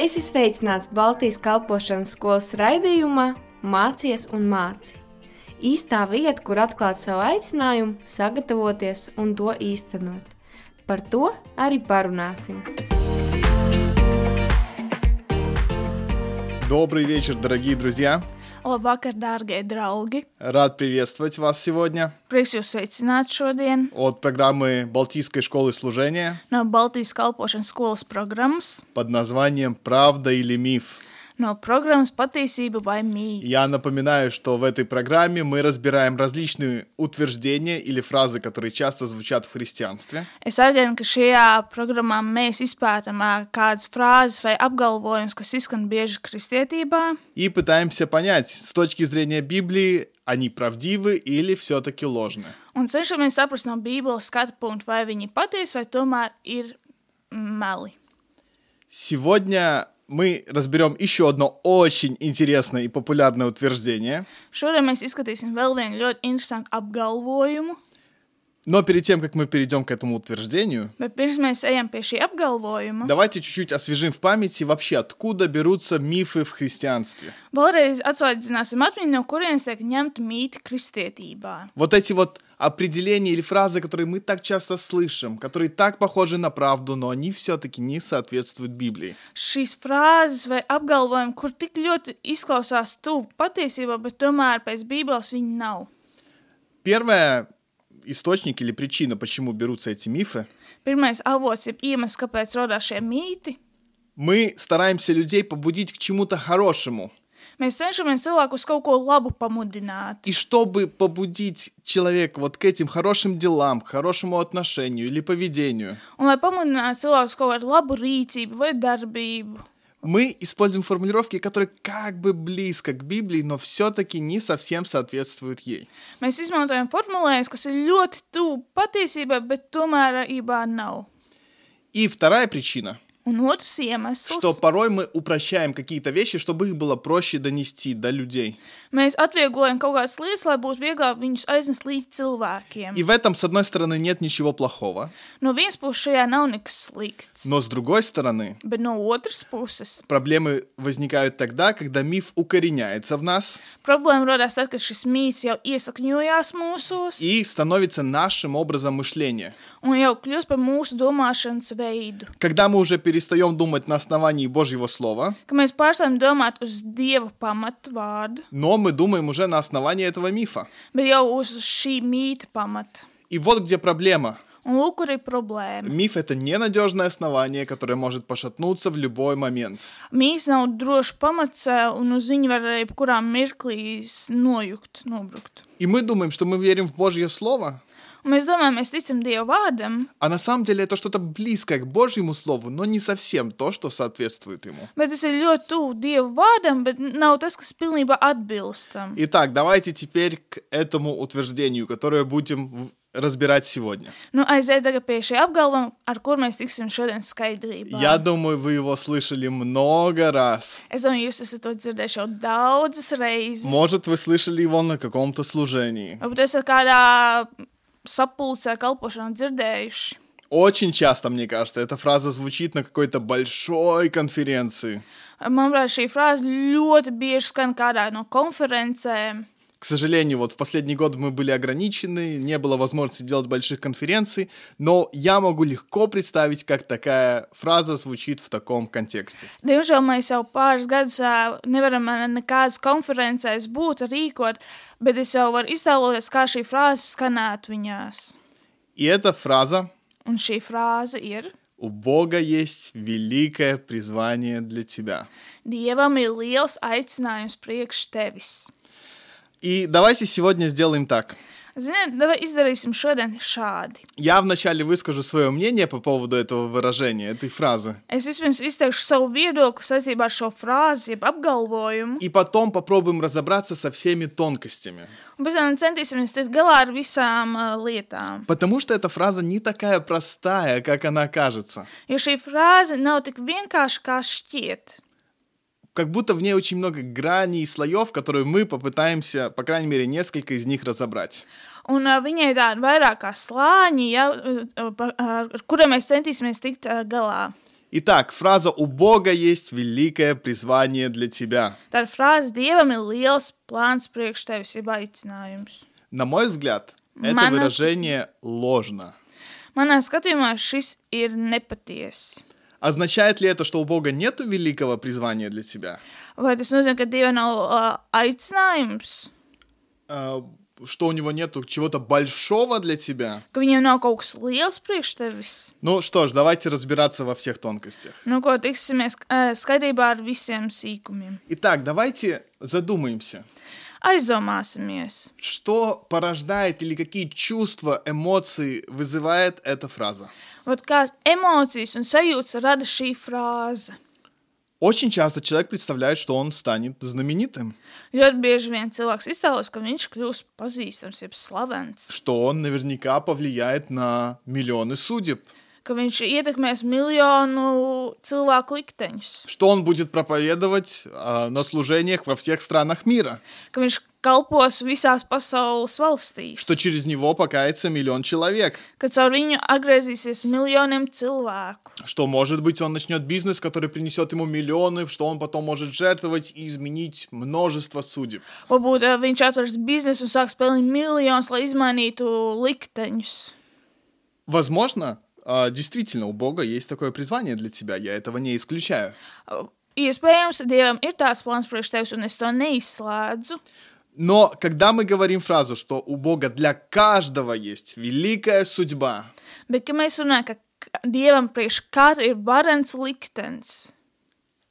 Es esmu sveicināts Baltijas kalpošanas skolas raidījumā Mācies un māci. Īstā vieta, kur atklāt savu aicinājumu, sagatavoties un to īstenot. Par to arī parunāsim. Добрый вечер, дорогие друзья! Labvakar, dārgie draugi! Рад приветствовать вас сегодня Prieks jūs sveicināt šodien от программы Балтийской школы служения no Baltijas kalpošanas skolas programmas, под названием «Правда или миф». No programmas Patiesība vai mīts. Я напоминаю, что в этой программе мы разбираем различные утверждения или фразы, которые часто звучат в христианстве, Es atgādinu, ka šajā programmā mēs izpētām ā, kādas frāzes vai apgalvojumus, kas izskan bieži kristietībā, и пытаемся понять, с точки зрения Библии, они правдивы или все-таки ложны. un cenšamies saprast no Bībeles skatu punktu, vai viņi patiesi vai tomēr ir meli. Сегодня мы разберем еще одно очень интересное и популярное утверждение. Šodien mēs izskatīsim vēl vienu ļoti interesantu apgalvojumu, Но перед тем, как мы перейдем к этому утверждению, Давайте чуть-чуть освежим в памяти вообще, откуда берутся мифы в христианстве. Вот эти вот определения или фразы, которые мы так часто слышим, которые так похожи на правду, но они все-таки не соответствуют Библии. Šīs frāzes vai apgalvojumi, kur tik ļoti izklausās tuvu patiesībā, bet tomēr pēc Bībeles viņi nav. Первый источник или причина, почему берутся эти мифы, Pirmais avots ir iemesls, kāpēc radās šie mīti. мы стараемся людей побудить к чему-то хорошему. Mēs cenšamies cilvēkus kaut ko labu pamudināt. И чтобы побудить человека вот к этим хорошим делам, к хорошему отношению или поведению, Un, lai pamudinātu cilvēkus kaut kādu labu rīcību vai darbību, мы используем формулировки, которые как бы близко к Библии, но все-таки не совсем соответствуют ей. izmantojam formulējumus, kas ir ļoti tuvu patiesībai, bet tomēr nav. И вторая причина, Un otrs iemesls, что порой мы упрощаем какие-то вещи, чтобы их было проще донести до людей. mēs atvieglojam kaut kādas lietas, lai būtu vieglāk viņus aiznest līdz cilvēkiem. И в этом, с одной стороны, нет ничего плохого, No vienas puses, šajā nav nekas slikts, но с другой стороны, bet no otras puses, проблемы возникают тогда, когда миф укореняется в нас problēma radās tad, kad šis mīts jau iesakņojās mūsos и становится нашим образом мышления. un jau kļūst par mūsu domāšanas veidu. Когда мы уже перестаем думать на основании Божьего Слова, Ka mēs pārstāvam domāt uz dieva pamatu vārdu, но мы думаем уже на основании этого мифа. bet jau uz šī mīta pamata. И вот где проблема. Un lūk, kur ir problēma. Миф — это ненадежное основание, которое может пошатнуться в любой момент. Mīts nav drošs pamats, ā, un uz viņu var arī kurā mirklī s- nojukt, nobrukt. И мы думаем, что мы верим в Божье Слово, Un mēs domājam, mēs ticam Dieva vārdam, а на самом деле это что-то близкое к Божьему Слову, но не совсем то, что соответствует ему. bet tas ir ļoti tuvu Dieva vārdam, bet nav tas, kas pilnībā atbilst tam. Итак, давайте теперь к этому утверждению, которое будем в- разбирать сегодня. Nu, aiziet tagad pie šī apgalvojuma, ar kur mēs tiksim šodien skaidrībā. Я думаю, вы его слышали много раз. Es domāju, jūs esat to dzirdējuši jau daudzas reizes. Может, вы слышали его на каком-то служении. Varbūt esat kādā sapulcē kalpošanā dzirdējuši. Очень часто, мне кажется, эта фраза звучит на какой-то большой конференции. Manuprāt, šī frāze ļoti bieži skan kādā no konferencēm. К сожалению, вот в последний год мы были ограничены, не было возможности делать больших конференций, но я могу легко представить, как такая фраза звучит в таком контексте. Diemžēl mēs jau pāris gadus ā, nevaram ā, nekādas konferencēs būt, rīkot, bet es jau varu iztēloties, kā šī frāze skanētu viņās. И эта фраза Un šī frāze ir: «У Бога есть великое призвание для тебя». Dievam ir liels aicinājums priekš tevis. И давайте сегодня сделаем так. Ziniet, davai izdarīsim šodien šādi. Я вначале выскажу свое мнение по поводу этого выражения, этой фразы. Es vispirms izteikšu savu viedokli saistībā ar šo frāzi, jeb apgalvojumu, И потом попробуем разобраться со всеми тонкостями. un pēc tam centīsimies tikt galā ar visām uh, lietām. Потому что эта фраза не такая простая, как она кажется. Jo šī frāze nav tik vienkārša, kā šķiet. как будто в ней очень много граней и слоев, которые мы попытаемся, по крайней мере, несколько из них разобрать. Un uh, viņai ir tādi vairāk kā slāņi, ja, uh, pa- ar kuriem mēs centīsimies tikt uh, galā. Итак, фраза «У Бога есть великое призвание для тебя». Tā ir frāze, Dievam ir liels plāns priekš tevis, jeb aicinājums. На мой взгляд, это Манас- выражение ложно. Manā skatījumā šis ir nepatiesi. Означает ли это, что у Бога нет великого призвания для тебя? Vai tas nozīmē, ka Dievam nav uh, aicinājums, Что у него нету чего-то большого для тебя? ka viņam nav kaut kas liels priekš tevis? Ну что ж, давайте разбираться во всех тонкостях. Nu, ko tiksimies skaidrībā ar visiem sīkumiem. Итак, давайте задумаемся. Aizdomāsimies, Что порождает или какие чувства, эмоции вызывает эта фраза? Ot, kādas emocijas un sajūtas rada šī frāze. Очень часто человек представляет, что он станет знаменитым, Ļoti bieži vien cilvēks iztēlojas, ka viņš kļūs pazīstams, jeb slavens, что он наверняка повлияет на миллионы судеб, ka viņš ietekmēs miljonu cilvēku likteņus, что он будет проповедовать а, на служениях во всех странах мира, ka viņš kalpos visās pasaules valstīs, что через него покается миллион человек, ka caur viņu atgriezīsies miljoniem cilvēku, что, может быть, он начнет бизнес, который принесет ему миллионы, что он потом может жертвовать и изменить множество судеб. Varbūt ā, viņš atvers biznesu un sāks pelnīt miljonus, lai izmainītu likteņus. Возможно, а, действительно, у Бога есть такое призвание для тебя, я этого не исключаю. Iespējams, Dievam ir tāds plāns priekš tevis, un es to neizslēdzu. Но когда мы говорим фразу, что у Бога для каждого есть великая судьба, Bet, kad mēs runājam, ka k- Dievam priekš katra ir varens liktenis,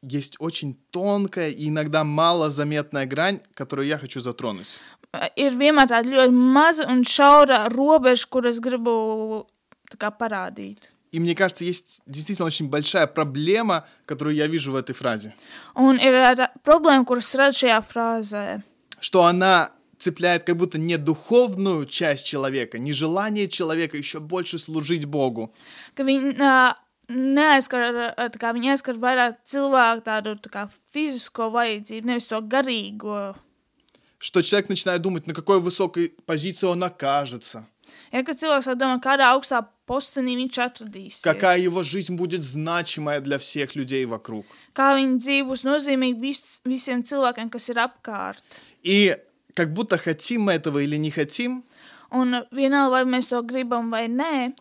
есть очень тонкая и иногда малозаметная грань, которую я хочу затронуть. ir vienmēr tāda ļoti maza un šaura robeža, kuras gribu kā, parādīt. И мне кажется, есть действительно очень большая проблема, которую я вижу в этой фразе. Ir ā, tā problēma, kuras redz šajā frāzē. Что она цепляет как будто не духовную часть человека, не желание человека еще больше служить Богу, neaizskar, ā, tā kā viņi aizskar vairāk cilvēku tādu tā fizisko vajadzību, nevis to garīgo. что человек начинает думать, на какой высокой позиции он окажется, Kad cilvēks jau domā, kādā augstā postenī viņš atradīsies, какая его жизнь будет значимая для всех людей вокруг. kā viņa dzīve būs nozīmīga vis, visiem cilvēkiem, kas ir apkārt. И как будто хотим мы этого или не хотим, Un vienalga, vai mēs to gribam vai nē,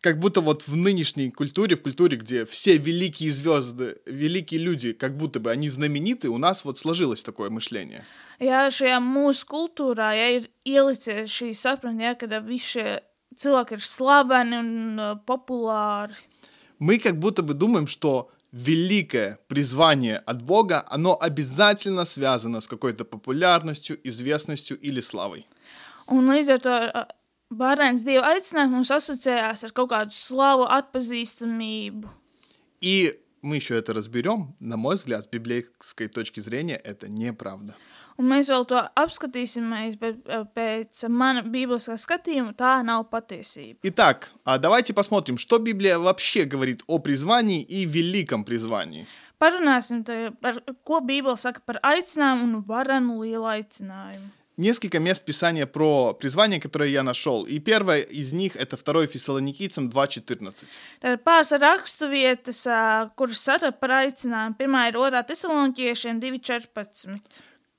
как будто вот в нынешней культуре, в культуре, где все великие звезды, великие люди, как будто бы они знамениты, у нас вот сложилось такое мышление. ja šajā mūsu kultūrā ja, ir ielicies šī sapratne, ja, kad visi šie cilvēki ir slaveni un uh, populāri, Мы как будто бы думаем, что великое призвание от Бога, оно обязательно связано с какой-то популярностью, известностью или славой. un līdz ar to uh, Bārēns Dieva aicinājums mums asociējās ar kaut kādu slavu, atpazīstamību. И мы еще это разберем. На мой взгляд, с библейской точки зрения, это неправда. Un mēs vēl to apskatīsimies, bet uh, pēc mana bībeliskā skatījuma tā nav patiesība. Итак, а давайте посмотрим, что Библия вообще говорит о призвании и великом призвании. Parunāsim, te par ko Bībele saka par aicinājumu un varenu lielu aicinājumu. Несколько мест Писания про призвание, которые я нашел. И первое из них это 2 Фессалоникийцам 2.14. Tad pāris rakstu vietas, ā, kuras atrada par aicinājumu. Pirmā ir 2. Thessalonikiešiem 2.14.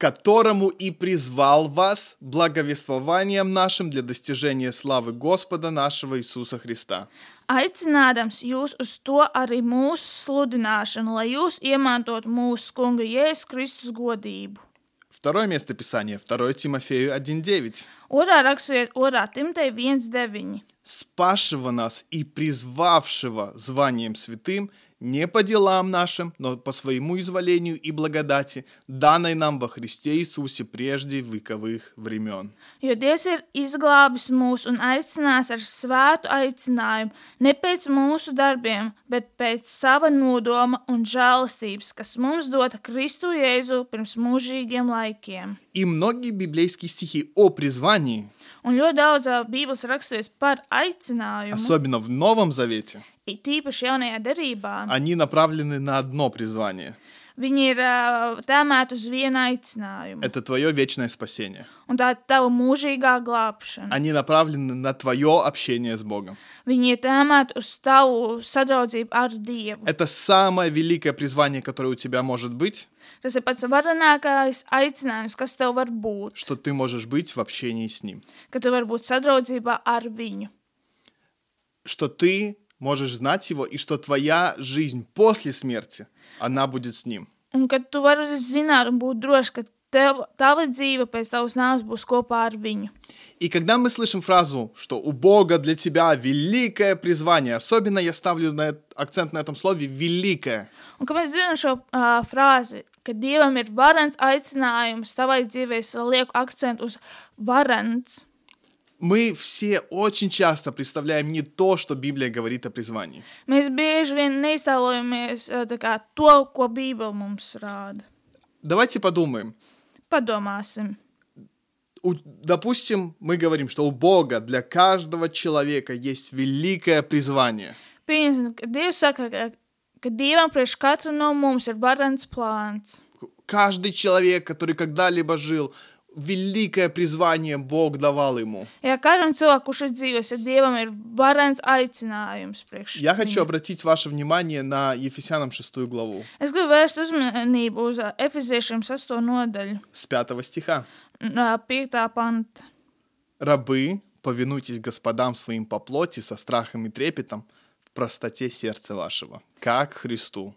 которому и призвал вас благовествованием нашим для достижения славы Господа нашего Иисуса Христа. Aicinādams jūs uz to arī mūsu sludināšanu, lai jūs iemantotu mūsu kunga Jēzus Kristus godību. Второе место Писания, 2 Тимофею 1.9. Otrā raksturvieta, 2. Timotei 1.9. спасшего нас и призвавшего званием святым не по делам нашим, но по своему изволению и благодати, данной нам во Христе Иисусе прежде вековых времен. Jo Dievs ir izglābis mūs un aicinās ar svētu aicinājumu, ne pēc mūsu darbiem, bet pēc sava nodoma un žēlastības, kas mums dota Kristu Jēzu pirms mūžīgiem laikiem. И многие библейские стихи о призвании, Un ļoti daudz ā, Bībeles raksturēs par aicinājumu, особенно в Новом Завете, it īpaši jaunajā derībā. они направлены на одно призвание. Viņi ir uh, tēmēti uz vienu aicinājumu. Это твое вечное спасение. Un tā ir tava mūžīgā glābšana. Они направлены на твое общение с Богом. Viņi ir tēmēti uz tavu sadraudzību ar Dievu. Это самое великое призвание, которое у тебя может быть, Tas ir pats varenākais aicinājums, kas tev var būt. что ты можешь быть в общении с Ним. Ka tu vari būt sadraudzībā ar viņu. Что ты можешь знать Его, и что твоя жизнь после смерти, она будет с Ним. Un ka tu vari zināt un būt drošs, ka tev, tava dzīve pēc tavas nāves būs kopā ar viņu. И когда мы слышим фразу, что у Бога для тебя великое призвание, особенно я ставлю на эт- акцент на этом слове «великое», Un, kad mēs zinām šo uh, frāzi, ka Dievam ir varants aicinājums tavai dzīvei, es lieku akcentu uz varants. мы все очень часто представляем не то, что Библия говорит о призвании. Mēs bieži vien neiztēlojamies tā kā to, ko Bībele mums rāda. Давайте подумаем. Padomāsim. У- допустим, мы говорим, что у Бога для каждого человека есть великое призвание. Pieņemsim, ka Dievs saka, ka, ka Dievam priekš katru no mums ir plāns. Каждый человек, который когда-либо жил, великое призвание Бог давал ему. Ja katram cilvēkam, kurš ir dzīvojis, ja Dievam ir varants aicinājums priekš Я хочу обратить ваше внимание на Ефесянам 6 главу Es gribu vērst uzmanību uz Efeziešiem 6. nodaļu, с 5 стиха. ā, 5. panta. Рабы, повинуйтесь господам своим по плоти со страхом и трепетом в простоте сердца вашего, как Христу.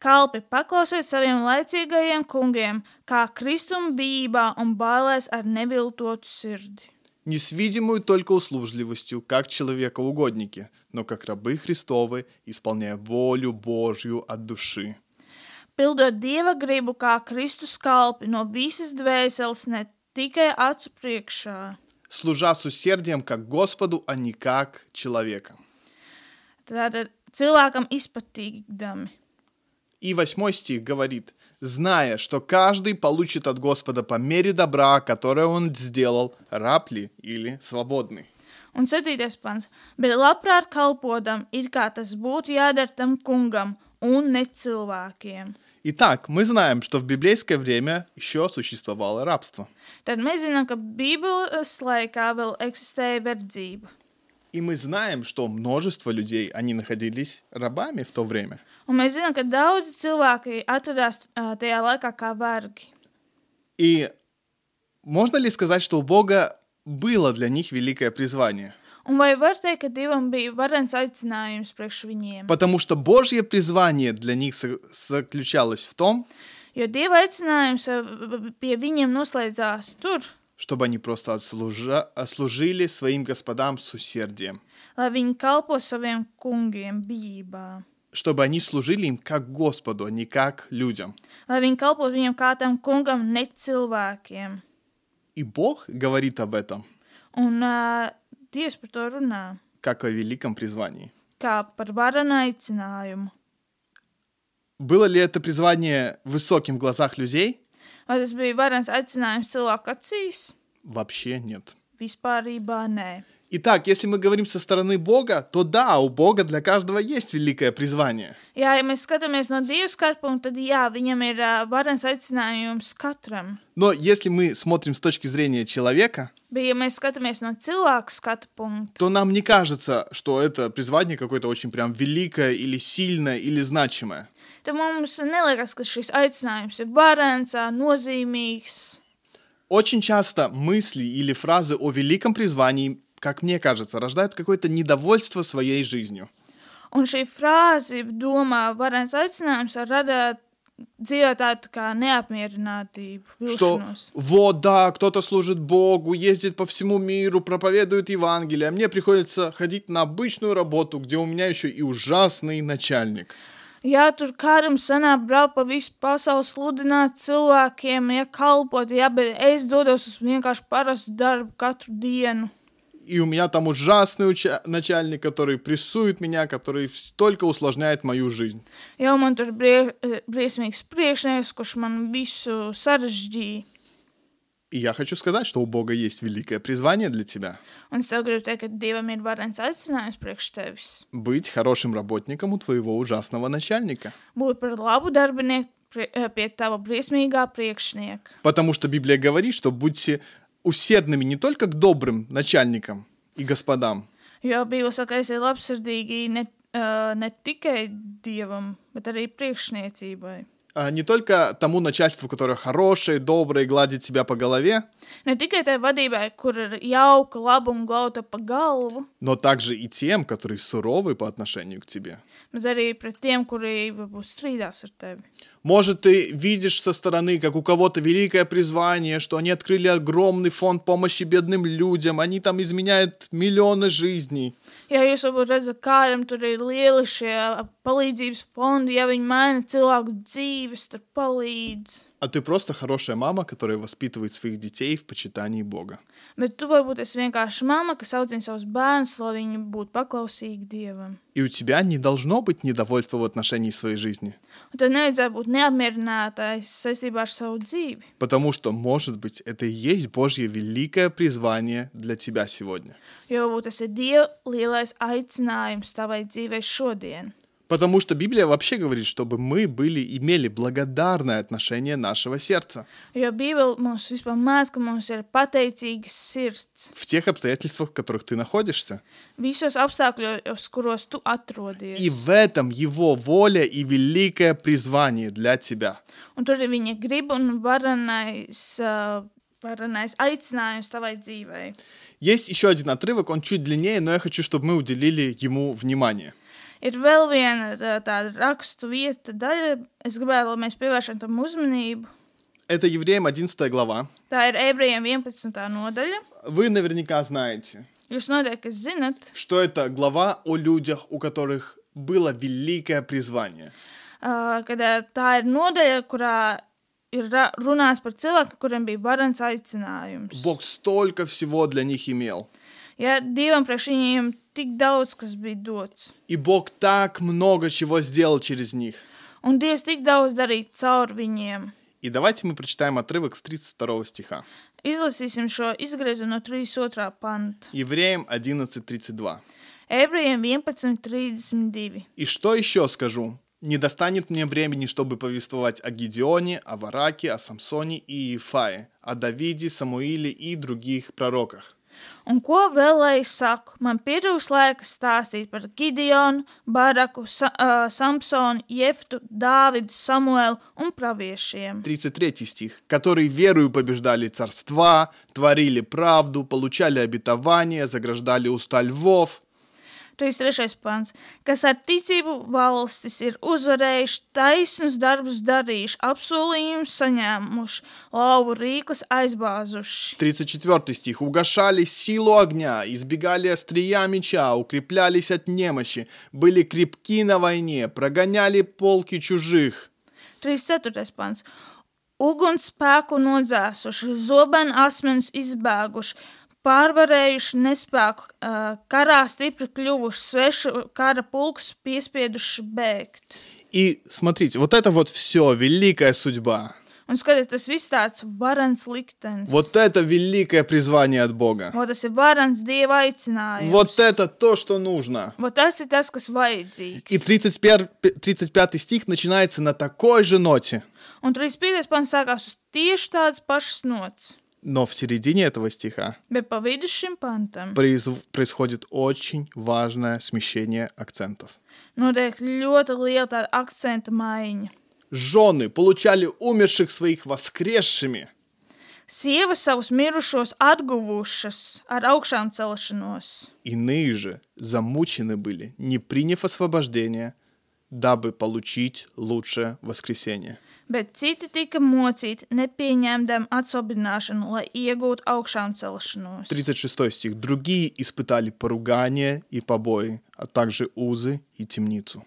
Kalpi, paklausiet saviem laicīgajiem kungiem, kā kristum bijībā un bailēs ar neviltotu sirdi. Не с видимую только услужливостью, как человекоугодники, но как рабы Христовы, исполняя волю Божью от души. Pildot dieva gribu kā Kristus kalpi no visas dvēseles, ne tikai acu priekšā. служа с усердием как Господу, а не как человеком. Tātad cilvēkam izpatīkdami. И восьмой стих говорит, зная, что каждый получит от Господа по мере добра, которое он сделал, раб ли или свободный. Un septītais pants. Bet labprāt kalpodam, ir kā tas būtu jādara tam kungam un ne cilvēkiem. Итак, мы знаем, что в библейское время еще существовало рабство. Tad mēs zinām, ka Bībeles laikā vēl eksistēja verdzība. И мы знаем, что множество людей, они находились рабами в то время. Un mēs zinām, ka daudzi cilvēki atradās ā, tajā laikā kā vergi. И можно ли сказать, что у Бога было для них великое призвание? Un vai var teikt, ka Dievam bija varens aicinājums priekš viņiem? Потому что Божье призвание для них со- заключалось в том, Jo Dieva aicinājums ā, pie viņiem noslēdzās tur, чтобы они просто отслужа- служили своим господам с усердием, lai viņi kalpo saviem kungiem bijībā. чтобы они служили им как Господу, а не как людям. Lai viņi kalpo viņam kā tam kungam, ne cilvēkiem. И Бог говорит об этом, Un uh, Dievs par to runā, как о великом призвании. kā par varenu aicinājumu. Было ли это призвание высоким в глазах людей? Vai tas bija varens aicinājums cilvēku acīs? Вообще нет. Vispārībā nē. Итак, если мы говорим со стороны Бога, то да, у Бога для каждого есть великое призвание. Jā, ja mēs skatāmies no Dieva skatu punkta, tad jā, viņam ir uh, varens aicinājums katram. Но если мы смотрим с точки зрения человека, Bet, ja mēs skatāmies no cilvēka skatu punkta, то нам не кажется, что это призвание какое-то очень прям великое или сильное или значимое. tad mums neliekas, ka šis aicinājums ir varens, ā, nozīmīgs. Очень часто мысли или фразы о великом призвании, как мне кажется, рождают какое-то недовольство своей жизнью. Un šī frāze, domā, varens aicinājums rada dzīvē tādu kā Что vilšanos. вот да, кто-то служит Богу, ездит по всему миру, проповедует Евангелие, а мне приходится ходить на обычную работу, где у меня еще и ужасный начальник. Jā, tur kādam sanāk braukt pa visu pasauli, sludināt cilvēkiem, ja kalpot, jā, bet es dodos uz vienkārši parastu darbu katru dienu. И у меня там ужасный уча- начальник, который прессует меня, который только усложняет мою жизнь. Jau man tur brie, briesmīgs priekšnieks, kurš man visu sarežģīja. И я хочу сказать, что у Бога есть великое призвание для тебя. Un es tev gribu teikt, ka Dievam ir varens aicinājums priekš tevis. Быть хорошим работником у твоего ужасного начальника. Būt par labu darbinieku pie tava briesmīgā priekšnieka. Потому что Библия говорит, что будьте усердными не только к добрым начальникам и господам, Jo Bībele saka, esiet labsirdīgi ne, uh, ne tikai Dievam, bet arī priekšniecībai. а не только тому начальству, которое хорошее, доброе, гладит тебя по голове, Ne tikai tai vadībai, kur ir jauka, laba un glauta pa galvu, но также и тем, которые суровы по отношению к тебе. bet arī pret tiem, kuri varbūt strīdās ar tevi. Может, ты видишь со стороны, как у кого-то великое призвание, что они открыли огромный фонд помощи бедным людям, они там изменяют миллионы жизней. Ja jūs varbūt redzat, kādam tur ir lieli šie palīdzības fondi, ja viņi maina cilvēku dzīves, tur palīdz. А ты просто хорошая мама, которая воспитывает своих детей в почитании Бога. Bet tu varbūt esi vienkārši mamma, kas audzina savus bērnus, lai viņi būtu paklausīgi Dievam. И у тебя не должно быть недовольства в отношении своей жизни. Un tev nevajadzētu būt neapmierinātais saistībā ar savu dzīvi. Потому что, может быть, это и есть Божье великое призвание для тебя сегодня. Jo varbūt tas ir Dieva lielais aicinājums tavai dzīvei šodien. Потому что Библия вообще говорит, чтобы мы были, имели благодарное отношение нашего сердца Jo Bībele mums vispār māca, ka mums ir pateicīgs sirds в тех обстоятельствах, в которых ты находишься. visos apstākļos, kuros tu И atrodies. в этом его воля и великое призвание для тебя. Un tur ir viņa griba un varenais, uh, varenais aicinājums tavai dzīvei. Есть еще один отрывок, он чуть длиннее, но я хочу, чтобы мы уделили ему внимание. Ir vēl viena tā- tāda rakstu vieta daļa, es gribētu, lai mēs pievēršam tam uzmanību. Это Евреям 11 глава. Tā ir ebrejiem 11. nodaļa. Вы наверняка знаете, Jūs noteikti zinat, что это глава о людях, у которых было великое призвание. uh, ka ā, tā ir nodaļa, kurā ir ra- runāts par cilvēkiem, kuriem bija varants aicinājums. Бог столько всего для них имел. Ja Dievam priekš viņiem tik daudz, kas bija dots, И Бог так много чего сделал через них. un Dievs tik daudz darīja caur viņiem. И давайте мы прочитаем отрывок с 32 стиха. Izlasīsim šo izgriezumu no 32. panta. Евреям 11.32. Ebrejiem 11.32. И что еще скажу? Не достанет мне времени, чтобы повествовать о Гедеоне, о Вараке, о Самсоне и Ефае, о Давиде, Самуиле и других пророках. Un ko vēl lai es saku? Man pietrūks laika stāstīt par Gideonu, Baraku, Sa uh, Samsonu, Jeftu, Dāvidu, Samuelu un praviešiem. 33 стих. «Которые верою побеждали царства, творили правду, получали обетование, заграждали уста львов». 33. pants, kas ar ticību valstis ir uzvarējuši, taisnus darbus darījuši, apsolījumus saņēmuši, lauvu rīklas aizbāzuši. 34 стих. «Угошали силу огня, избегали острия меча, укреплялись от немощи, были крепки на войне, прогоняли полки чужих». 34. pants. Uguns spēku nodzēsuši, zobenu asmenus izbēguši, pārvarējuši nespēku, ā, karā stipri kļuvuši, svešu kara pulkus piespieduši bēgt. И смотрите, вот это вот все, великая судьба. Un skatieties, tas viss tāds varants liktenis. Вот это великое призвание от Бога. Vot tas ir varants dieva aicinājums. Вот это то, что нужно. Vot tas ir tas, kas vajadzīgs. И 31, 35 стих начинается на такой же ноте. Un 35. pants sākās uz tieši tādas pašas nots. Но в середине этого стиха произв- происходит очень важное смещение акцентов. tāda akcenta maiņa. Жены получали умерших своих воскресшими, Sievas savus mirušos atguvušas ar augšām celšanos, иные же замучены были, не приняв освобождения, дабы получить лучшее воскресение. Bet citi tika mocīti, nepieņemdami atsvabināšanu, lai iegūtu augšām celšanos. 36 стих. Другие испытали поругание и побои, а также узы и темницу.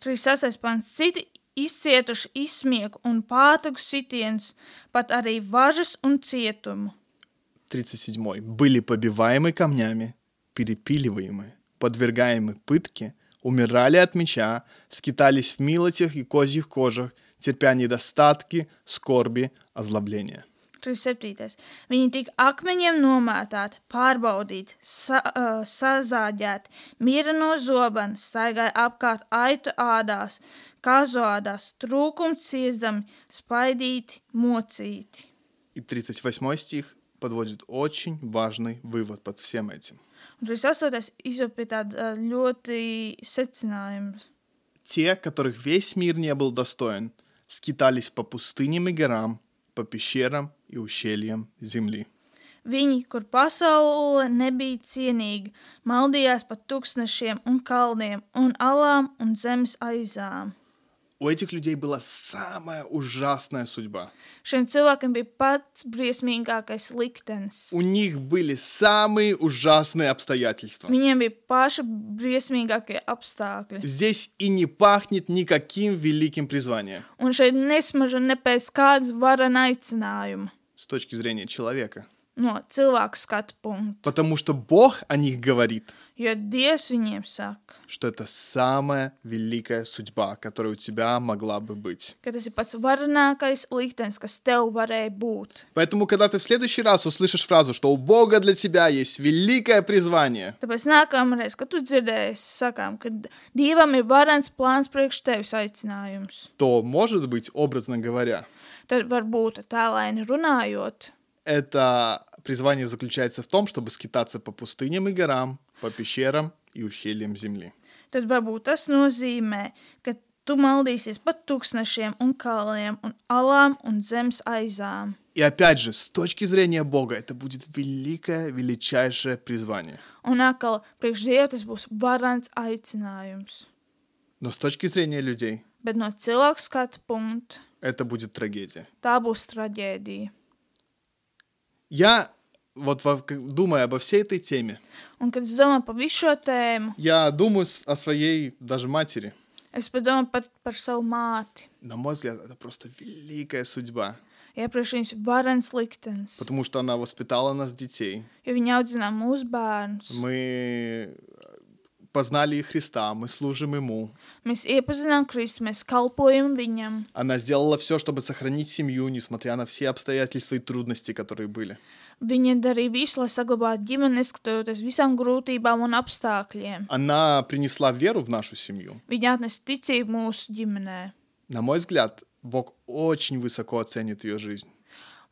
36. pants. Citi izcietuši izsmieku un pātagu sitienus, pat arī važas un cietumu. 37. Были побиваемы камнями, перепиливаемы, подвергаемы пытке, умирали от меча, скитались в милотях и козьих кожах, терпя недостатки, скорби, озлобления. 37. Viņi tika akmeņiem nomētāti, pārbaudīti, sa, uh, sazāģēti, mīra no zobena, staigāja apkārt aitu ādās, kazu ādās, trūkumu ciesdami, spaidīti, mocīti. И 38 стих подводит очень важный вывод под всем этим. Un 38. izved pie tāda uh, ļoti secinājuma. Те, которых весь мир не был достоин, скитались по пустыням и горам, по пещерам и ущельям земли. Viņi, kur pasaule nebija cienīga, maldījās pa tūkstošiem un kalniem un alām un zemes aizām. У этих людей была самая ужасная судьба. Šiem cilvēkiem bija pats briesmīgākais liktenis. У них были самые ужасные обстоятельства. Viņiem bija paši briesmīgākie apstākļi. Здесь и не пахнет никаким великим призванием Un šeit nesmaža ne pēc kādas varana aicinājuma с точки зрения человека. no cilvēka skatu punkta. Потому что Бог о них говорит, Jo Dievs viņiem saka, что это самая великая судьба, которая у тебя могла бы быть. ka tas ir pats varenākais liktenis, kas tev varēja būt. Поэтому, когда ты в следующий раз услышишь фразу, что у Бога для тебя есть великое призвание, Tāpēc nākamreiz, kad tu dzirdēsi, sakām, ka Dievam ir varens plāns priekš tevis aicinājums. то, может быть, образно говоря, Tad varbūt tālaini runājot, это призвание заключается в том, чтобы скитаться по пустыням и горам, по пещерам и ущельям земли. tad varbūt tas nozīmē, ka tu maldīsies pa tūkstošiem un kalniem un alām un zemes aizām. И опять же, с точки зрения Бога, это будет великое, величайшее призвание. Un atkal, priekš Dieva tas būs varants aicinājums. Но с точки зрения людей, Bet no cilvēka skatu punkta это будет трагедия. tā būs traģēdija. Я, вот во- к- думая обо всей этой теме, Un, kad es domāju par visu šo tēmu, я думаю с- о своей даже матери. es padomāju pat par savu māti. На мой взгляд, это просто великая судьба, Ja priekš viņas ir varens liktenis, потому что она воспитала нас, детей. jo viņa audzina mūsu bērnus. Мы познали Христа, мы служим Ему. Mēs iepazinām Kristu, mēs kalpojam viņam. Она сделала все, чтобы сохранить семью, несмотря на все обстоятельства и трудности, которые были. Viņa darīja visu, lai saglabātu ģimeni, neskatoties visām grūtībām un apstākļiem. Она принесла веру в нашу семью. Viņa atnesa ticību mūsu ģimenē. На мой взгляд, Бог очень высоко оценит ее жизнь.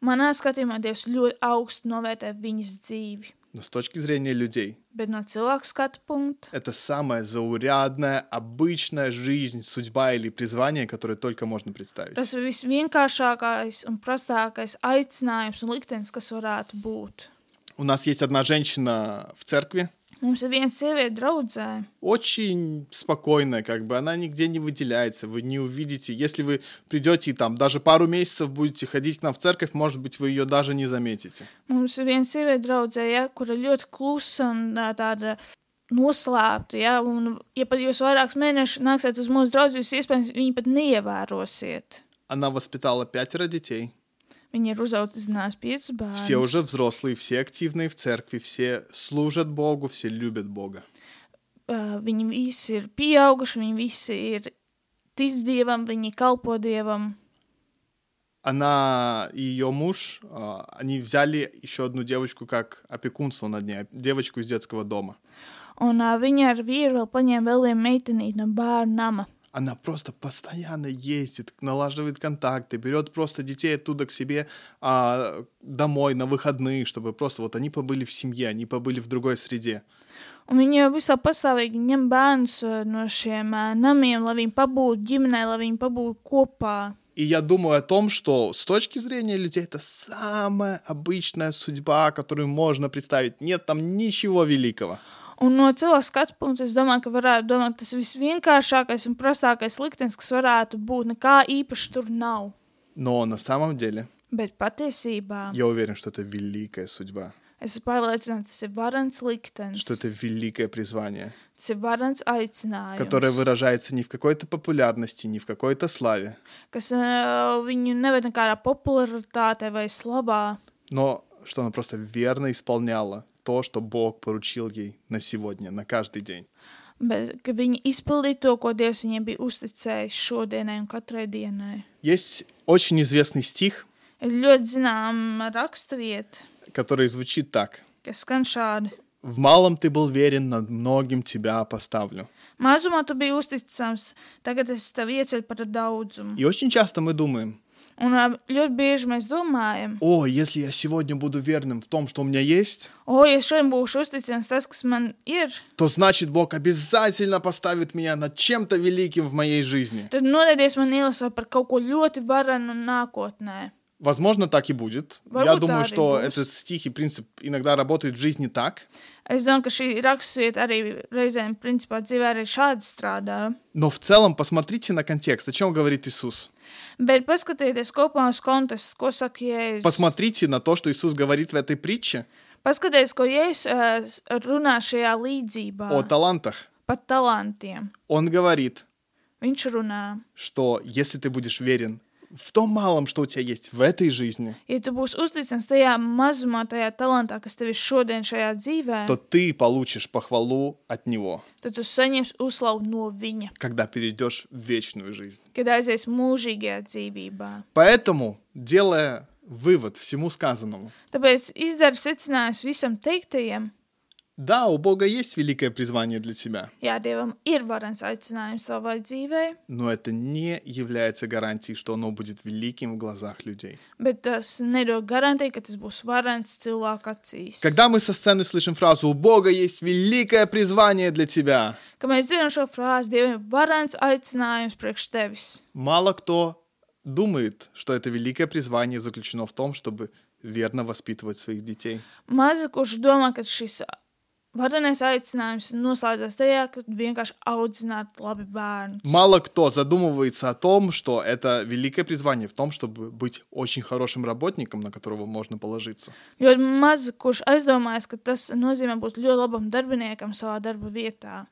Manā skatījumā Dievs ļoti augstu novērtē viņas dzīvi. Но с точки зрения людей, Bet no cilvēka skatu punkta это самая заурядная, обычная жизнь, судьба или призвание, которое только можно представить. tas ir visvienkāršākais un prastākais aicinājums un liktenis, kas varētu būt. У нас есть одна женщина в церкви, Mums ir viena sieviete draudzē. очень спокойная, как бы она нигде не выделяется, вы не увидите. Если вы придете и там даже пару месяцев будете ходить к нам в церковь, может быть, вы ее даже не заметите. Mums ir viena sieviete draudzē, ja, kura ļoti klusa un ā, tāda noslēpta. Ja, un, ja pat jūs vairākus mēnešus nāksiet uz mūsu draugu, jūs iespējams viņu pat neievērosiet. Она воспитала пятеро детей. Viņa ir uzaudzījusi piecus Все bērnus. уже взрослые, все активные в церкви, все служат Богу, все любят Бога. Ā, Viņi visi ir pieauguši, viņi visi ir tic dievam, viņi kalpo dievam. Она и ее муж, а, они взяли еще одну девочку как опекунство над ней, девочку из детского дома. Un ā, viņa ar vīru vēl paņēma vēl vienu meitenīti no bērnu nama. Она просто постоянно ездит, налаживает контакты, берет просто детей оттуда к себе а, домой на выходные, чтобы просто вот они побыли в семье, они побыли в другой среде. Un viņi jau visā pastāvīgi ņem bērnus no šiem namiem, lai viņi pabūtu ģimenē, lai viņi pabūtu kopā. И я думаю о том, что с точки зрения людей это самая обычная судьба, которую можно представить. Нет там ничего великого. Un no cilvēka skatu punkta es domāju, ka varētu domāt, tas ir visvienkāršākais un prastākais liktenis, kas varētu būt. Nekā īpaši tur nav. Но на самом деле Bet patiesībā я уверен, что это великая судьба, es esmu pārliecināts, tas ir varants liktenis, что это великое призвание, tas ir varants aicinājums, которое выражается не в какой-то популярности, не в какой-то славе, kas uh, viņu neved nekādā popularitātē vai slavā, но что она просто верно исполняла то, что Бог поручил ей на сегодня, на каждый день. bet ka viņi izpildīja to, ko Dievs viņiem bija uzticējis šodienai un katrai dienai. Есть очень известный стих, Ir ļoti zināma raksturvieta, которая звучит так. kas skan šādi. В малом ты был верен, над многим тебя поставлю. Mazumā tu biji uzticams, tagad es tevi ieceļu par daudzumu. И очень часто мы думаем, Un ļoti bieži mēs domājam, о, если я сегодня буду верным в том, что у меня есть, o, ja šodien būšu uzticams tas, kas man ir, то значит Бог обязательно поставит меня над чем-то великим в моей жизни. tad nodeļies man ielasot par kaut ko ļoti varenu nākotnē. Возможно, так и будет. Я думаю, что этот стих и принцип иногда работает в жизни так. Es domāju, ka šī raksturvieta arī reizēm, principā, dzīvē arī šādi strādā. Но в целом посмотрите на контекст, о чем говорит Иисус. Bet paskatieties kopā uz kontekstu, ko saka Jēzus. Посмотрите на то, что Иисус говорит в этой притче Paskatieties, ko Jēzus uh, runā šajā līdzībā о талантах. par talantiem. Он говорит, Viņš runā, что если ты будешь верен в том малом, что у тебя есть в этой жизни, ja tu būsi uzticams tajā mazumā, tajā talantā, kas tev ir šodien šajā dzīvē, то ты получишь похвалу от Него, tad tu saņemsi uzslavu no viņa, когда перейдешь в вечную жизнь. kad aizies mūžīgajā dzīvībā. Поэтому, делая вывод всему сказанному, Tāpēc izdara secinājums visam teiktajam, да, у Бога есть великое призвание для тебя, jā, Dievam ir varens aicinājums savai dzīvei, но это не является гарантией, что оно будет великим в глазах людей. bet tas nedod garantiju, ka tas būs varens cilvēku acīs. Когда мы со сцены слышим фразу «У Бога есть великое призвание для тебя», Kad mēs dzirdam šo frāzi, Dievam ir varens aicinājums priekš tevis. мало кто думает, что это великое призвание заключено в том, чтобы верно воспитывать своих детей. Maza kurš domā, ka šis varenais aicinājums noslēdzas tajā, ka vienkārši audzināt labi bērnus. Мало кто задумывается о том, что это великое призвание в том, чтобы быть очень хорошим работником, на которого можно положиться. Ļoti maz kurš aizdomājas, ka tas nozīmē būt ļoti labam darbiniekam savā darba vietā.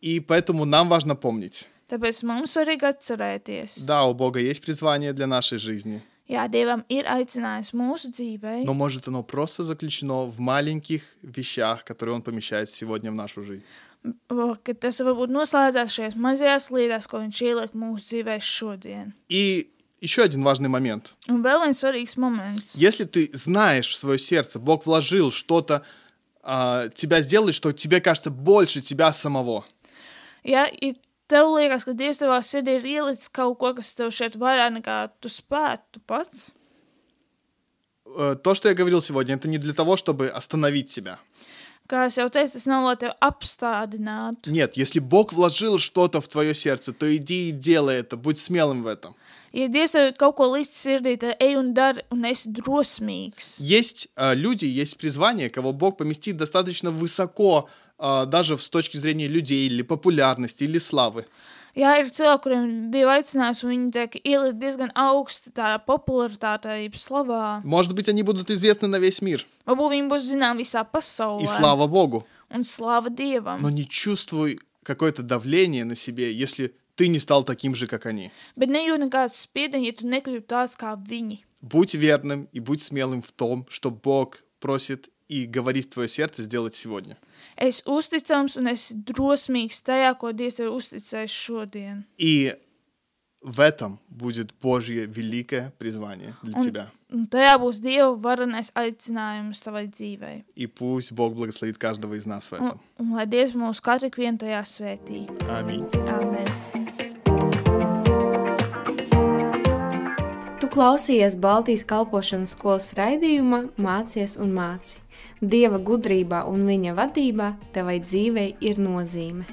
И поэтому нам важно помнить, Tāpēc mums svarīgi atcerēties, да, у Бога есть призвание для нашей жизни, Jā, Dievam ir aicinājums mūsu dzīvei, но может оно просто заключено в маленьких вещах, которые Он помещает сегодня в нашу жизнь. ka tas varbūt noslēdzās šajās mazajās lietās, ko Viņš ieliek mūsu dzīvē šodien. И еще один важный момент. Un vēl viens svarīgs moments. Если ты знаешь в свое сердце, Бог вложил что-то, а, тебя сделает, что тебе кажется больше тебя самого. Ja, ja tev liekas, ka Dievs tevā sirdī ir ielicis kaut ko, kas tev šeit vairāk nekā tu spētu pats, Э, То, что я говорил сегодня, это не для того, чтобы остановить себя. kā es jau teicu, tas nav, lai tevi apstādinātu. Нет, если Бог вложил что-то в твое сердце, то иди и делай это, будь смелым в этом. Ja Dievs tev kaut ko līdz sirdī, tad ej un dari, un esi drosmīgs. Есть э, люди, есть призвание, кого Бог поместит достаточно высоко, э, даже с точки зрения людей, или популярности, или славы. Jā, ir cilvēki, kuriem Dieva aicinājums, un viņi tiek ielikt diezgan augstu tādā popularitātē, jeb slavā. Может быть, они будут известны на весь мир. Varbūt viņi būs zinām visā И pasaulē. слава Богу. Un slava Dievam. Но не чувствуй какое-то давление на себе, если ты не стал таким же, как они. Bet nejūt nekāds spiediens, ja tu nekļūsi tāds kā viņi. Будь верным и будь смелым в том, что Бог просит и говорит в твое сердце сделать сегодня. Es uzticams un es drosmīgs tajā, ko Dievs tev ir uzticējis šodien. И в этом будет Божье великое призвание для Он- тебя. Un tajā būs Dieva varenais aicinājums tavai dzīvei. И пусть Бог благословит каждого из нас в Un, этом. un lai Dievs mūs katru vienu tajā svētī. Аминь. Āmen. Tu klausījies Baltijas kalpošanas skolas raidījumā Mācies un māci. Dieva gudrībā un viņa vadībā tevai dzīvei ir nozīme.